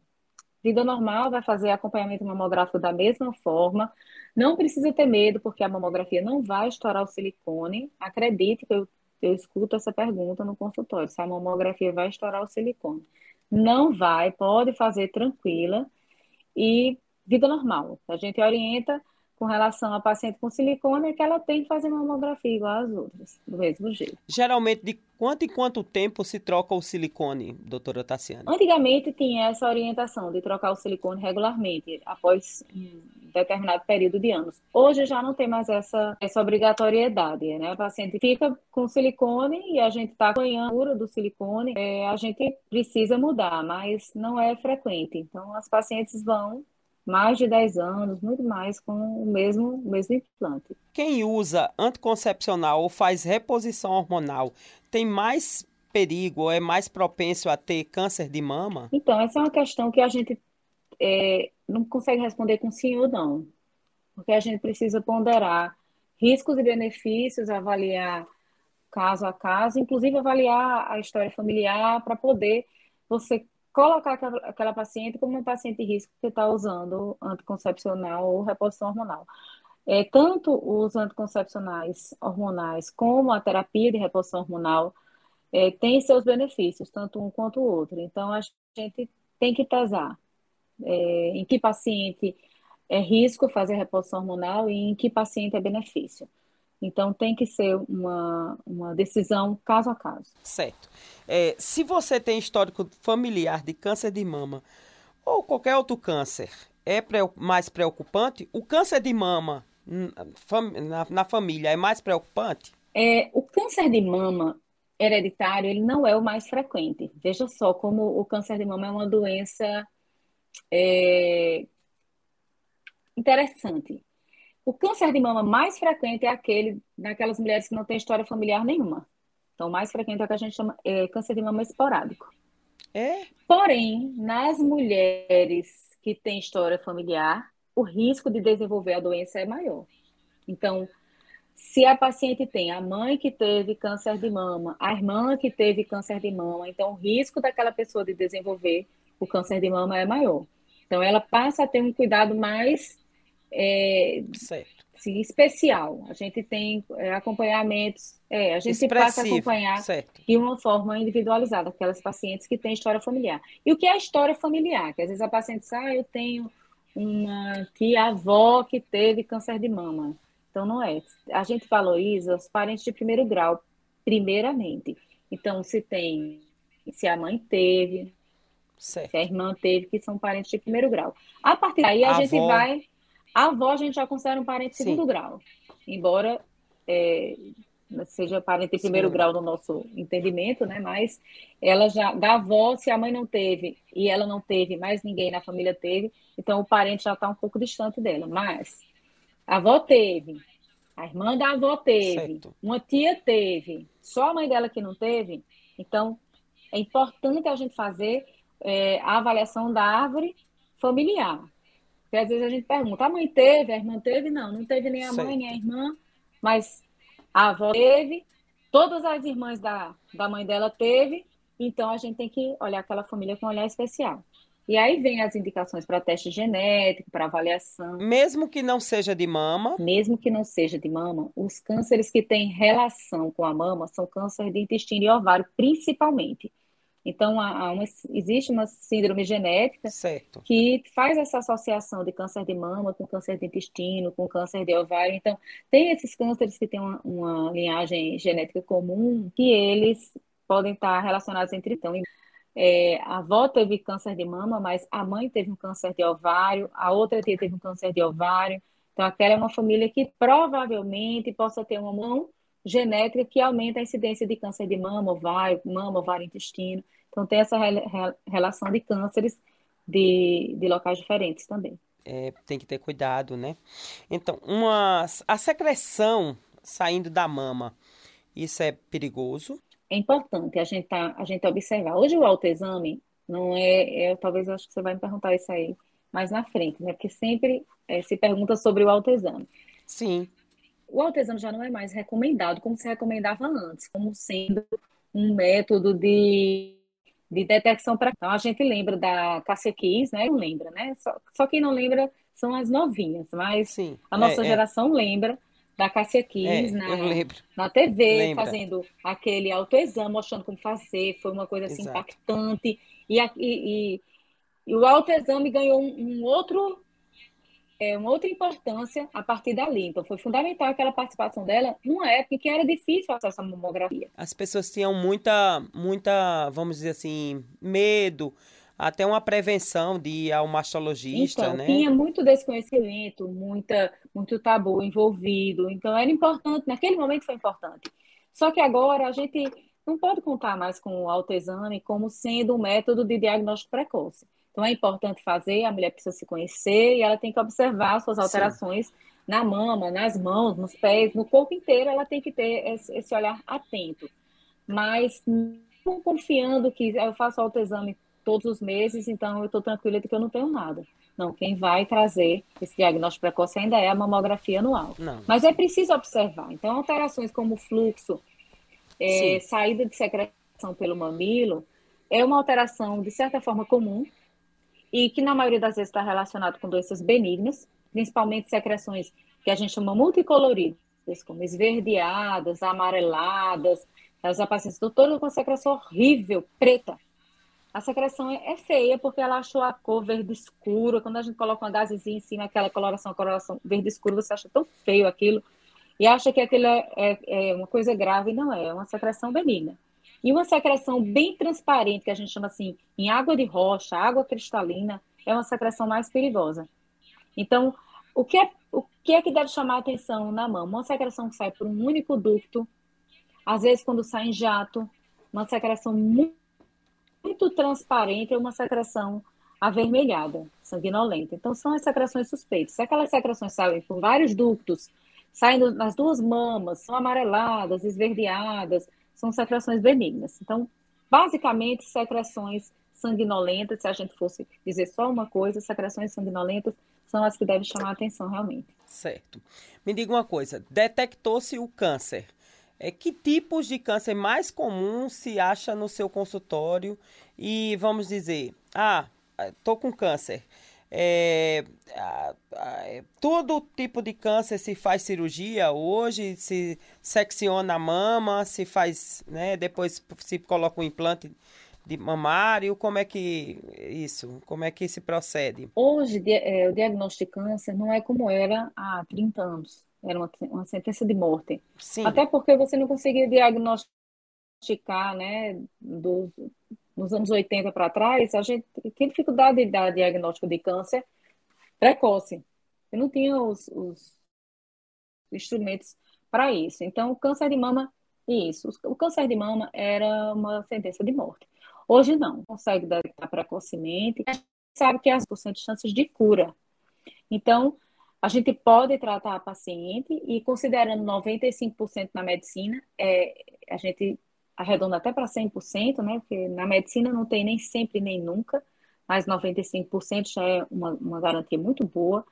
Vida normal vai fazer acompanhamento mamográfico da mesma forma, não precisa ter medo, porque a mamografia não vai estourar o silicone. Acredite que eu, eu escuto essa pergunta no consultório: se a mamografia vai estourar o silicone. Não vai, pode fazer tranquila e vida normal. A gente orienta com relação a paciente com silicone é que ela tem que fazer mamografia igual às outras, do mesmo jeito. Geralmente, de quanto em quanto tempo se troca o silicone, doutora Tassiana? Antigamente tinha essa orientação de trocar o silicone regularmente, após um determinado período de anos. Hoje já não tem mais essa, essa obrigatoriedade, né? A paciente fica com silicone e a gente está acompanhando a cura do silicone, é, a gente precisa mudar, mas não é frequente. Então, as pacientes vão mais de 10 anos, muito mais com o mesmo, o mesmo implante. Quem usa anticoncepcional ou faz reposição hormonal tem mais perigo ou é mais propenso a ter câncer de mama? Então, essa é uma questão que a gente é, não consegue responder com sim ou não, porque a gente precisa ponderar riscos e benefícios, avaliar caso a caso, inclusive avaliar a história familiar para poder você colocar aquela, paciente como uma paciente de risco que está usando anticoncepcional ou reposição hormonal. É, tanto os anticoncepcionais hormonais como a terapia de reposição hormonal é, têm seus benefícios, tanto um quanto o outro. Então, a gente tem que pesar é, em que paciente é risco fazer reposição hormonal e em que paciente é benefício. Então, tem que ser uma, uma decisão caso a caso. Certo. É, se você tem histórico familiar de câncer de mama ou qualquer outro câncer, é mais preocupante? O câncer de mama na, na família é mais preocupante? É, o câncer de mama hereditário ele não é o mais frequente. Veja só como o câncer de mama é uma doença é, interessante. O câncer de mama mais frequente é aquele naquelas mulheres que não têm história familiar nenhuma. Então, o mais frequente é o que a gente chama é, câncer de mama esporádico. É? Porém, nas mulheres que têm história familiar, o risco de desenvolver a doença é maior. Então, se a paciente tem a mãe que teve câncer de mama, a irmã que teve câncer de mama, então o risco daquela pessoa de desenvolver o câncer de mama é maior. Então, ela passa a ter um cuidado mais é, especial. A gente tem é, acompanhamentos, é, a gente Expressivo, passa a acompanhar certo. de uma forma individualizada aquelas pacientes que têm história familiar. E o que é a história familiar? Que às vezes a paciente diz, ah, eu tenho uma tia-avó que teve câncer de mama. Então, não é. A gente valoriza os parentes de primeiro grau, primeiramente. Então, se tem, se a mãe teve, certo. se a irmã teve, que são parentes de primeiro grau. A partir daí, a, a gente avó... vai a avó a gente já considera um parente de segundo grau, embora é, seja parente de primeiro Sim. grau no nosso entendimento, né? Mas ela já, da avó, se a mãe não teve e ela não teve, mais ninguém na família teve, então o parente já está um pouco distante dela. Mas a avó teve, a irmã da avó teve, certo. uma tia teve, só a mãe dela que não teve, então é importante a gente fazer é, a avaliação da árvore familiar. Porque às vezes a gente pergunta, a mãe teve, a irmã teve? Não, não teve nem a certo. mãe, nem a irmã, mas a avó teve, todas as irmãs da, da mãe dela teve, então a gente tem que olhar aquela família com um olhar especial. E aí vem as indicações para teste genético, para avaliação. Mesmo que não seja de mama? Mesmo que não seja de mama, os cânceres que têm relação com a mama são câncer de intestino e ovário, principalmente. Então, há, há uma, existe uma síndrome genética certo. que faz essa associação de câncer de mama com câncer de intestino, com câncer de ovário. Então, tem esses cânceres que têm uma, uma linhagem genética comum que eles podem estar relacionados entre então. É, a avó teve câncer de mama, mas a mãe teve um câncer de ovário, a outra tia teve um câncer de ovário. Então, aquela é uma família que provavelmente possa ter uma mão genética que aumenta a incidência de câncer de mama, ovário, mama, ovário, intestino. Então, tem essa re relação de cânceres de, de locais diferentes também. É, tem que ter cuidado, né? Então, uma, a secreção saindo da mama, isso é perigoso? É importante a gente, tá, a gente observar. Hoje o autoexame não é, é, talvez acho que você vai me perguntar isso aí mais na frente, né? Porque sempre é, se pergunta sobre o autoexame. Sim o autoexame já não é mais recomendado como se recomendava antes, como sendo um método de, de detecção para. Então, a gente lembra da Cassia Kiss, né? Não lembra, né? Só, só quem não lembra são as novinhas, mas Sim, a nossa é, geração é. lembra da Cassia Kiss é, na, na TV, Lembra. fazendo aquele autoexame, mostrando como fazer. Foi uma coisa assim, impactante. E, e, e, e o autoexame ganhou um, um outro é, uma outra importância a partir dali. Então, foi fundamental aquela participação dela numa época que era difícil acesso à mamografia. As pessoas tinham muita, muita, vamos dizer assim, medo, até uma prevenção de ir ao mastologista, então, né? tinha muito desconhecimento, muita, muito tabu envolvido. Então, era importante, naquele momento foi importante. Só que agora a gente não pode contar mais com o autoexame como sendo um método de diagnóstico precoce. Então é importante fazer, a mulher precisa se conhecer e ela tem que observar suas alterações Sim. na mama, nas mãos, nos pés, no corpo inteiro, ela tem que ter esse olhar atento. Mas não confiando que eu faço autoexame todos os meses, então eu estou tranquila de que eu não tenho nada. Não, quem vai trazer esse diagnóstico precoce ainda é a mamografia anual. Não. Mas é preciso observar. Então, alterações como fluxo, é, saída de secreção pelo mamilo, é uma alteração, de certa forma, comum, e que na maioria das vezes está relacionado com doenças benignas, principalmente secreções que a gente chama multicoloridas, como esverdeadas, amareladas, as pacientes todas com secreção horrível, preta. A secreção é, é, feia porque ela achou a cor verde escura. Quando a gente coloca uma gazezinha em cima, aquela coloração, coloração verde escura, você acha tão feio aquilo e acha que aquilo é, é, é uma coisa grave não é, é uma secreção benigna. E uma secreção bem transparente, que a gente chama assim, em água de rocha, água cristalina, é uma secreção mais perigosa. Então, o que é, o que, é que deve chamar a atenção na mão? Uma secreção que sai por um único ducto, às vezes quando sai em jato, uma secreção muito, muito transparente, é uma secreção avermelhada, sanguinolenta. Então, são as secreções suspeitas. Se aquelas secreções saem por vários ductos, saindo nas duas mamas, são amareladas, esverdeadas, são secreções benignas. Então, basicamente, secreções sanguinolentas, se a gente fosse dizer só uma coisa, secreções sanguinolentas são as que devem chamar a atenção realmente. Certo. Me diga uma coisa, detectou-se o câncer. É, que tipos de câncer mais comum se acha no seu consultório? E vamos dizer, ah, estou com câncer. É, é, todo tipo de câncer se faz cirurgia hoje, se secciona a mama, se faz, né, depois se coloca um implante de mamário, como é que isso, como é que se procede? Hoje, é, o diagnóstico de câncer não é como era há 30 anos, era uma, uma sentença de morte. Sim. Até porque você não conseguia diagnosticar, né, dos, nos anos 80 para trás, a gente tinha dificuldade de dar diagnóstico de câncer precoce. E não tinha os, os instrumentos para isso. Então, o câncer de mama, isso. O câncer de mama era uma sentença de morte. Hoje não, consegue detectar precocemente. Sabe que há 100% de chances de cura. Então, a gente pode tratar a paciente e considerando 95% na medicina, é, a gente arredonda até para 100%, né? Porque na medicina não tem nem sempre nem nunca, mas 95% já é uma, uma garantia muito boa.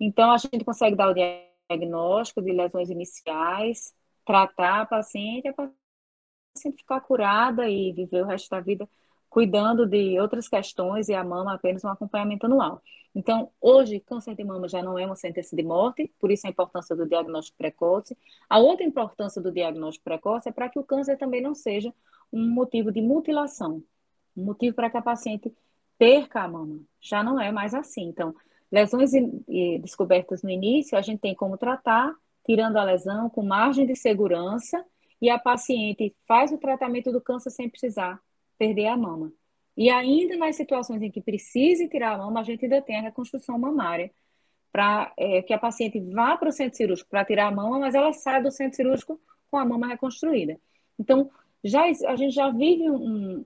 Então, a gente consegue dar o diagnóstico de lesões iniciais, tratar a paciente, a paciente ficar curada e viver o resto da vida cuidando de outras questões e a mama apenas um acompanhamento anual. Então, hoje, câncer de mama já não é uma sentença de morte, por isso a importância do diagnóstico precoce. A outra importância do diagnóstico precoce é para que o câncer também não seja um motivo de mutilação, um motivo para que a paciente perca a mama. Já não é mais assim. Então, lesões descobertas no início, a gente tem como tratar, tirando a lesão com margem de segurança, e a paciente faz o tratamento do câncer sem precisar perder a mama. E ainda nas situações em que precise tirar a mama, a gente ainda tem a reconstrução mamária, para é, que a paciente vá para o centro cirúrgico para tirar a mama, mas ela sai do centro cirúrgico com a mama reconstruída. Então, já, a gente já vive um,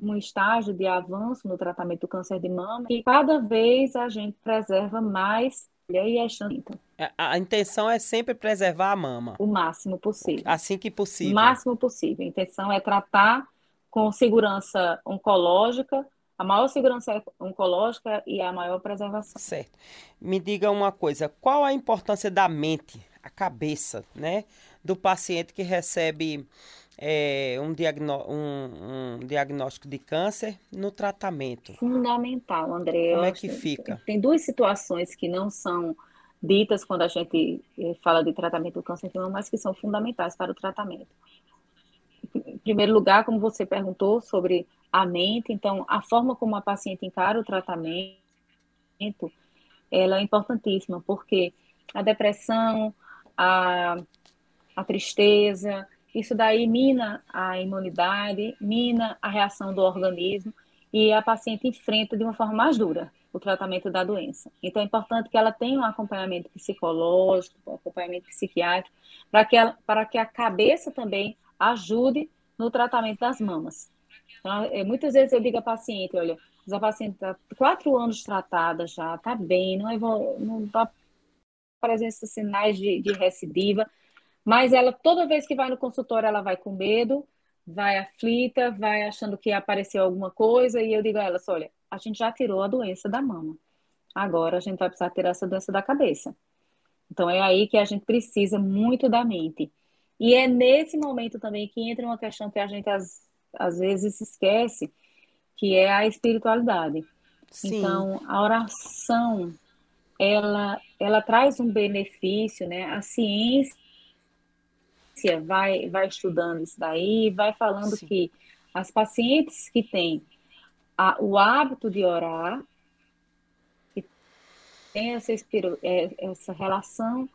um estágio de avanço no tratamento do câncer de mama e cada vez a gente preserva mais e aí é então. A, a intenção é sempre preservar a mama. O máximo possível. Assim que possível. O máximo possível. A intenção é tratar com segurança oncológica, a maior segurança oncológica e a maior preservação. Certo. Me diga uma coisa, qual a importância da mente, a cabeça, né, do paciente que recebe é, um, diagnó um, um, diagnóstico de câncer no tratamento? Fundamental, André. Como é que fica? Tem duas situações que não são ditas quando a gente eh, fala de tratamento do câncer de mama, mas que são fundamentais para o tratamento em primeiro lugar, como você perguntou sobre a mente, então a forma como a paciente encara o tratamento, ela é importantíssima, porque a depressão, a, a tristeza, isso daí mina a imunidade, mina a reação do organismo e a paciente enfrenta de uma forma mais dura o tratamento da doença. Então é importante que ela tenha um acompanhamento psicológico, um acompanhamento psiquiátrico, para que, para que a cabeça também ajude no tratamento das mamas. Então, é, muitas vezes eu digo à paciente, olha, a paciente está quatro anos tratada já, está bem, não está presença sinais de, de recidiva, mas ela, toda vez que vai no consultório, ela vai com medo, vai aflita, vai achando que apareceu alguma coisa, e eu digo a ela, olha, a gente já tirou a doença da mama, agora a gente vai precisar tirar essa doença da cabeça. Então é aí que a gente precisa muito da mente. E é nesse momento também que entra uma questão que a gente às, às vezes esquece, que é a espiritualidade. Sim. Então, a oração, ela, ela traz um benefício, né? A ciência vai, vai estudando isso daí, vai falando Sim. que as pacientes que têm a, o hábito de orar, que têm essa, é, essa relação,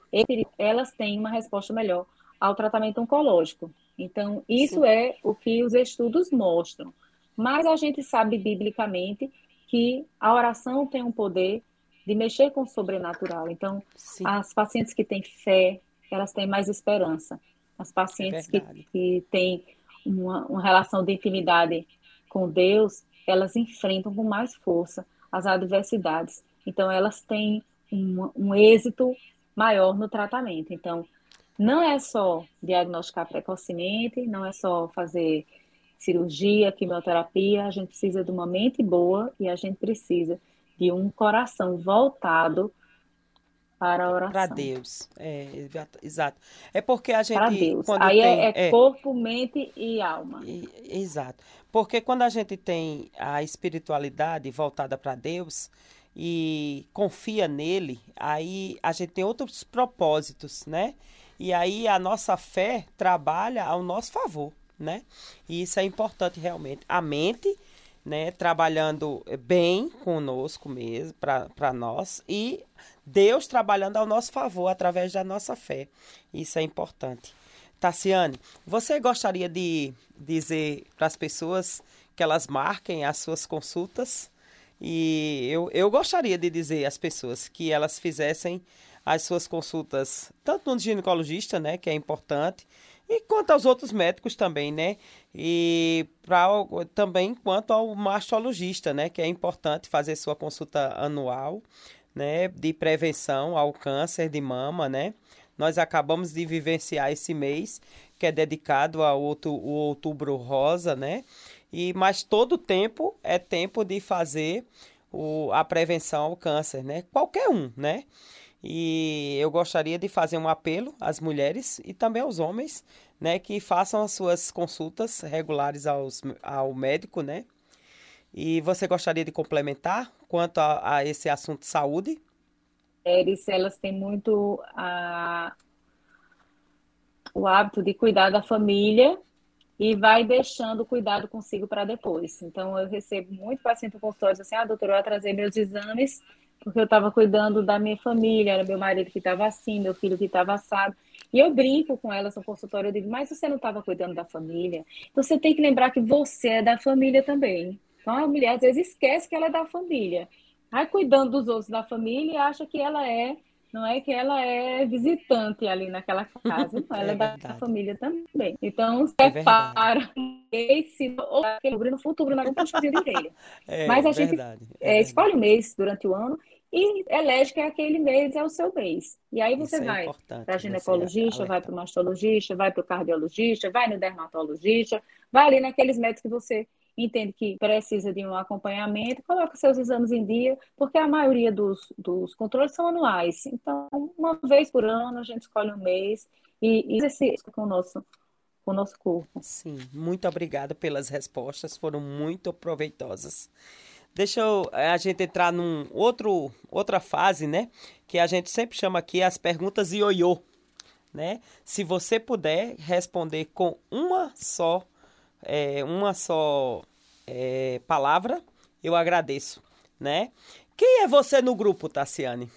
elas têm uma resposta melhor ao tratamento oncológico. Então, isso Sim. é o que os estudos mostram. Mas a gente sabe biblicamente que a oração tem um poder de mexer com o sobrenatural. Então, Sim. as pacientes que têm fé, elas têm mais esperança. As pacientes é que, que têm uma, uma relação de intimidade com Deus, elas enfrentam com mais força as adversidades. Então, elas têm um, um êxito maior no tratamento. Então, não é só diagnosticar precocemente, não é só fazer cirurgia, quimioterapia, a gente precisa de uma mente boa e a gente precisa de um coração voltado para a oração. Para Deus, é, exato. É porque a gente... Para Deus, aí é, tem, é, é, corpo, mente e alma. E, exato. Porque quando a gente tem a espiritualidade voltada para Deus e confia nele, aí a gente tem outros propósitos, né? E aí a nossa fé trabalha ao nosso favor, né? E isso é importante realmente. A mente, né, trabalhando bem conosco mesmo, para nós, e Deus trabalhando ao nosso favor através da nossa fé. Isso é importante. Tassiane, você gostaria de dizer para as pessoas que elas marquem as suas consultas? E eu, eu gostaria de dizer às pessoas que elas fizessem as suas consultas, tanto no ginecologista, né, que é importante, e quanto aos outros médicos também, né? E pra, também quanto ao mastologista, né, que é importante fazer sua consulta anual, né, de prevenção ao câncer de mama, né? Nós acabamos de vivenciar esse mês, que é dedicado ao outubro, outubro rosa, né? E mas todo tempo é tempo de fazer o, a prevenção ao câncer, né? Qualquer um, né? E eu gostaria de fazer um apelo às mulheres e também aos homens, né, que façam as suas consultas regulares aos, ao médico, né? E você gostaria de complementar quanto a, a esse assunto de saúde? Mulheres, elas têm muito a, o hábito de cuidar da família e vai deixando o cuidado consigo para depois. Então, eu recebo muito paciente no consultório assim, ah, doutor, eu atrasei meus exames porque eu estava cuidando da minha família, era meu marido que estava assim, meu filho que estava assado. E eu brinco com elas no consultório, eu digo, mas você não estava cuidando da família? Então, você tem que lembrar que você é da família também. Então, a mulher às vezes esquece que ela é da família. Vai cuidando dos outros da família e acha que ela é não é que ela é visitante ali naquela casa, não, ela é, é da família também. Então, é separa é esse ou aquele no futuro, não é um puxãozinho de orelha. É, Mas a gente verdade, é, é escolhe o mês durante o ano e elege que aquele mês é o seu mês. E aí você Isso vai para ginecologista, vai para o mastologista, vai para o cardiologista, vai no dermatologista, vai ali naqueles médicos que você entende que precisa de um acompanhamento, coloca seus exames em dia, porque a maioria dos, dos controles são anuais. Então, uma vez por ano, a gente escolhe um mês e, e exercita com o nosso com o nosso corpo. Sim, muito obrigada pelas respostas, foram muito proveitosas. Deixa eu, eh, a gente entrar num outro outra fase, né? Que a gente sempre chama aqui as perguntas ioiô, né? Se você puder responder com uma só é, uma só é, palavra, eu agradeço, né? Quem é você no grupo, Tassiane?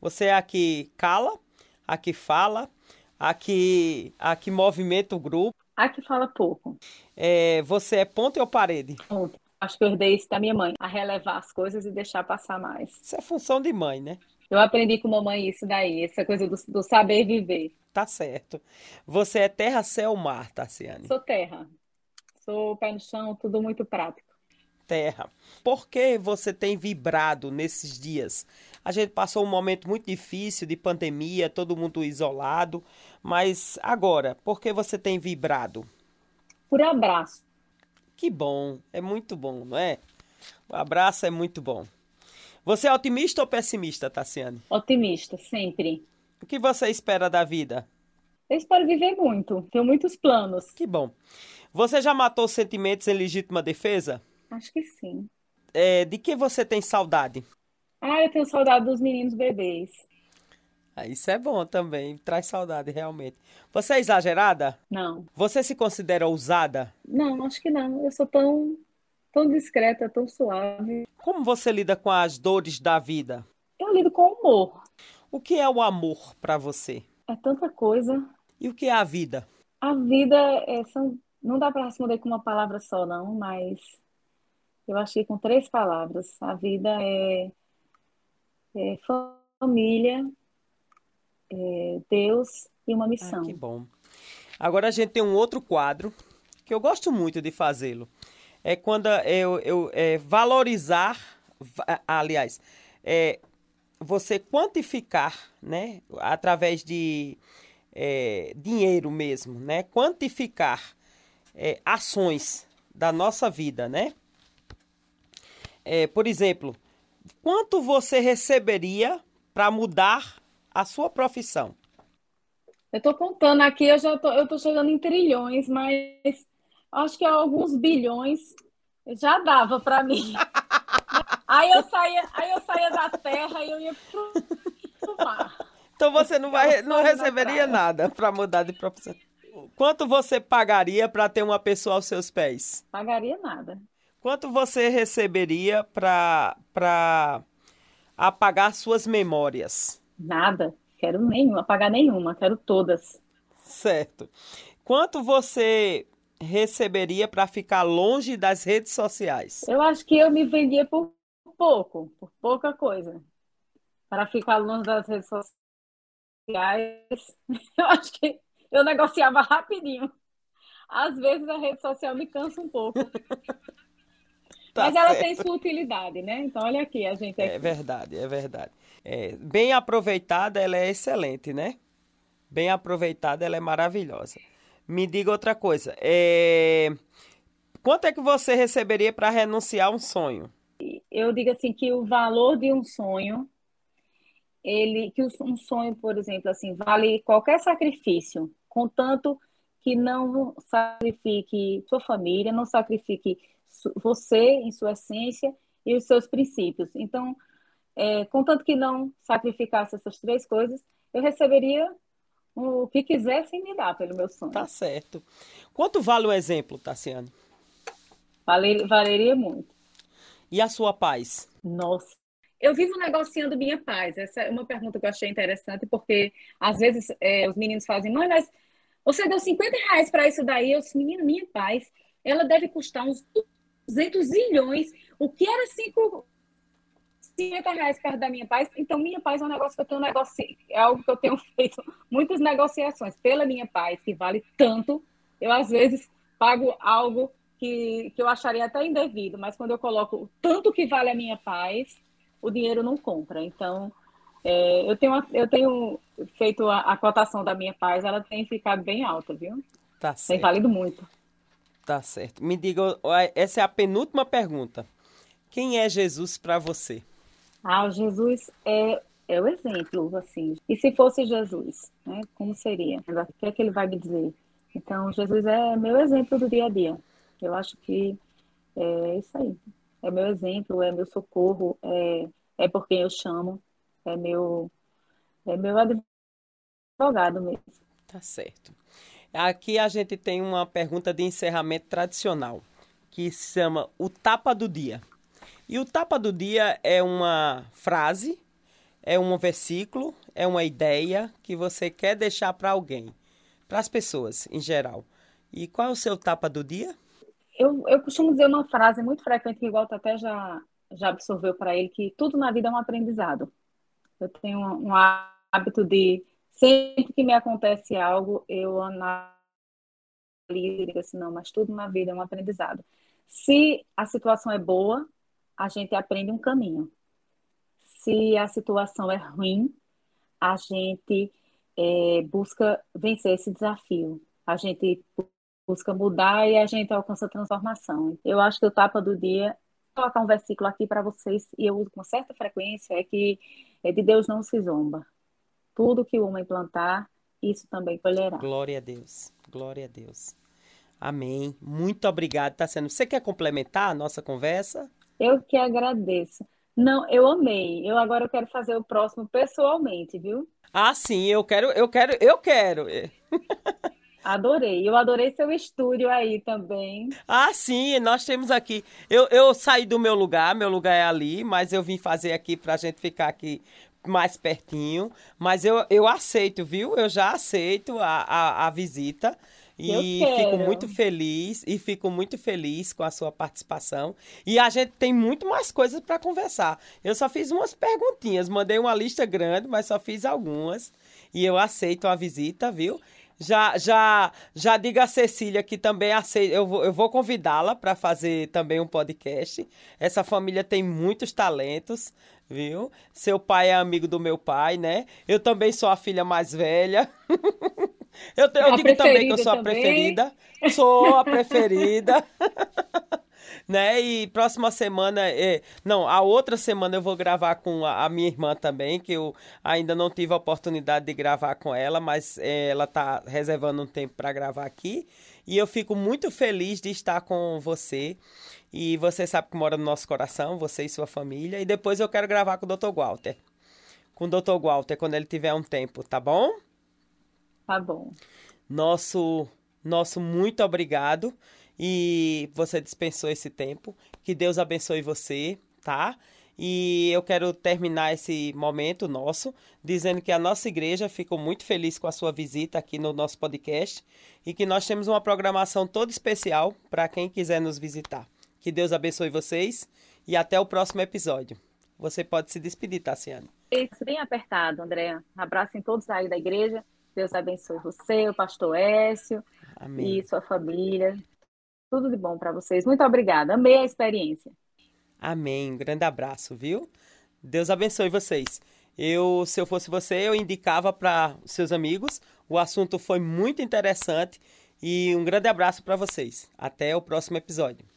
Você é a que cala, a que fala, a que, a que movimenta o grupo. A que fala pouco. É, você é ponte ou parede? Ponte. Acho que eu herdei isso da minha mãe, a relevar as coisas e deixar passar mais. Isso é função de mãe, né? Eu aprendi com mamãe isso daí, essa coisa do, do saber viver. Tá certo. Você é terra, céu, mar, Tassiane? Sou terra. Sou pé no chão, tudo muito prático. Terra. Por que você tem vibrado nesses dias? A gente passou um momento muito difícil de pandemia, todo mundo isolado, mas agora, por que você tem vibrado? Por abraço. Que bom, é muito bom, não é? O abraço é muito bom. Você é otimista ou pessimista, Tassiane? Otimista, sempre. O que você espera da vida? Eu espero viver muito. Tenho muitos planos. Que bom. Você já matou sentimentos em legítima defesa? Acho que sim. É, de que você tem saudade? Ah, eu tenho saudade dos meninos bebês. Ah, isso é bom também, traz saudade realmente. Você é exagerada? Não. Você se considera ousada? Não, acho que não. Eu sou tão tão discreta, tão suave. Como você lida com as dores da vida? Eu lido com humor. O que é o amor para você? É tanta coisa. E o que é a vida? A vida é, são, não dá para responder com uma palavra só, não, mas eu achei com três palavras. A vida é, é família, é Deus e uma missão. Ah, que bom. Agora a gente tem um outro quadro que eu gosto muito de fazê-lo é quando eu, eu é, valorizar, aliás, é, você quantificar, né, através de é, dinheiro mesmo, né, quantificar é, ações da nossa vida, né? É, por exemplo, quanto você receberia para mudar a sua profissão? Eu estou contando aqui, eu já tô, eu tô chegando em trilhões, mas acho que alguns bilhões já dava para mim. aí eu saía, aí eu saía da terra e eu ia pro, pro mar. Então você não vai, não receberia nada para mudar de profissão. Quanto você pagaria para ter uma pessoa aos seus pés? Pagaria nada. Quanto você receberia para para apagar suas memórias? Nada. Quero nenhuma, apagar nenhuma, quero todas. Certo. Quanto você receberia para ficar longe das redes sociais? Eu acho que eu me vendia por pouco, por pouca coisa. Para ficar longe das redes sociais, eu acho que eu negociava rapidinho. Às vezes a rede social me cansa um pouco. tá Mas ela certo. tem sua utilidade, né? Então, olha aqui, a gente. É, é verdade, é verdade. É, bem aproveitada, ela é excelente, né? Bem aproveitada, ela é maravilhosa. Me diga outra coisa. É... Quanto é que você receberia para renunciar a um sonho? Eu digo assim que o valor de um sonho ele que um sonho, por exemplo, assim, vale qualquer sacrifício, contanto que não sacrifique sua família, não sacrifique você em sua essência e os seus princípios. Então, é, contanto que não sacrificasse essas três coisas, eu receberia o que quisessem me dar pelo meu sonho. Tá certo. Quanto vale o exemplo, Tassiane? Valer, valeria muito. E a sua paz? Nossa. Eu vivo negociando minha paz. Essa é uma pergunta que eu achei interessante, porque às vezes é, os meninos fazem, mãe, mas você deu 50 reais para isso daí. Eu disse, minha paz, ela deve custar uns 200 zilhões. O que era 5, 50 reais perto da minha paz. Então, minha paz é um negócio que eu tenho negócio, é algo que eu tenho feito muitas negociações pela minha paz, que vale tanto. Eu, às vezes, pago algo que, que eu acharia até indevido, mas quando eu coloco tanto que vale a minha paz, o dinheiro não compra. Então, é, eu, tenho, eu tenho feito a, a, cotação da minha paz, ela tem ficado bem alta, viu? Tá certo. Tem valido muito. Tá certo. Me diga, essa é a penúltima pergunta. Quem é Jesus para você? Ah, Jesus é, é o exemplo, assim. E se fosse Jesus, né? Como seria? O que é que ele vai me dizer? Então, Jesus é meu exemplo do dia a dia. Eu acho que é isso aí. É meu exemplo, é meu socorro, é, é por quem eu chamo, é meu, é meu advogado mesmo. Tá certo. Aqui a gente tem uma pergunta de encerramento tradicional, que se chama o tapa do dia. E o tapa do dia é uma frase, é um versículo, é uma ideia que você quer deixar para alguém, para as pessoas em geral. E qual é o seu tapa do dia? Eu, eu costumo dizer uma frase muito frequente, que igual até já, já absorveu para ele, que tudo na vida é um aprendizado. Eu tenho um, um hábito de, sempre que me acontece algo, eu analiso e digo assim, não, mas tudo na vida é um aprendizado. Se a situação é boa, a gente aprende um caminho. Se a situação é ruim, a gente é, busca vencer esse desafio. A gente busca mudar e a gente alcança a transformação. Eu acho que o tapa do dia, vou colocar um versículo aqui para vocês, e eu uso com certa frequência, é que é de Deus não se zomba. Tudo que o homem plantar, isso também colherá. Glória a Deus. Glória a Deus. Amém. Muito obrigado, Tassiano. Você quer complementar a nossa conversa? Eu que agradeço. Não, eu amei. Eu agora eu quero fazer o próximo pessoalmente, viu? Ah, sim, eu quero, eu quero, eu quero. Adorei. Eu adorei seu estúdio aí também. Ah, sim, nós temos aqui. Eu, eu saí do meu lugar, meu lugar é ali, mas eu vim fazer aqui para a gente ficar aqui mais pertinho. Mas eu, eu aceito, viu? Eu já aceito a, a, a visita. E fico muito feliz e fico muito feliz com a sua participação. E a gente tem muito mais coisas para conversar. Eu só fiz umas perguntinhas, mandei uma lista grande, mas só fiz algumas. E eu aceito a visita, viu? Já, já, já diga a Cecília que também aceita, eu vou, eu vou convidá-la para fazer também um podcast. Essa família tem muitos talentos, viu? Seu pai é amigo do meu pai, né? Eu também sou a filha mais velha. Eu, eu digo também que eu sou a preferida. Sou a preferida. né? E próxima semana, é, não, a outra semana eu vou gravar com a, a, minha irmã também, que eu ainda não tive a oportunidade de gravar com ela, mas é, ela tá reservando um tempo para gravar aqui. E eu fico muito feliz de estar com você. E você sabe que mora no nosso coração, você e sua família. E depois eu quero gravar com o Dr. Walter. Com o Dr. Walter, quando ele tiver um tempo, tá bom? Tá bom. Nosso, nosso muito obrigado. E você dispensou esse tempo. Que Deus abençoe você, tá? E eu quero terminar esse momento nosso dizendo que a nossa igreja ficou muito feliz com a sua visita aqui no nosso podcast e que nós temos uma programação toda especial para quem quiser nos visitar. Que Deus abençoe vocês e até o próximo episódio. Você pode se despedir, Tassiane. Isso, bem apertado, André. Abraço em todos aí da igreja. Deus abençoe você, o pastor Écio Amém. e sua família. Tudo de bom para vocês. Muito obrigada. Amei a experiência. Amém. Um grande abraço, viu? Deus abençoe vocês. Eu, se eu fosse você, eu indicava para seus amigos. O assunto foi muito interessante e um grande abraço para vocês. Até o próximo episódio.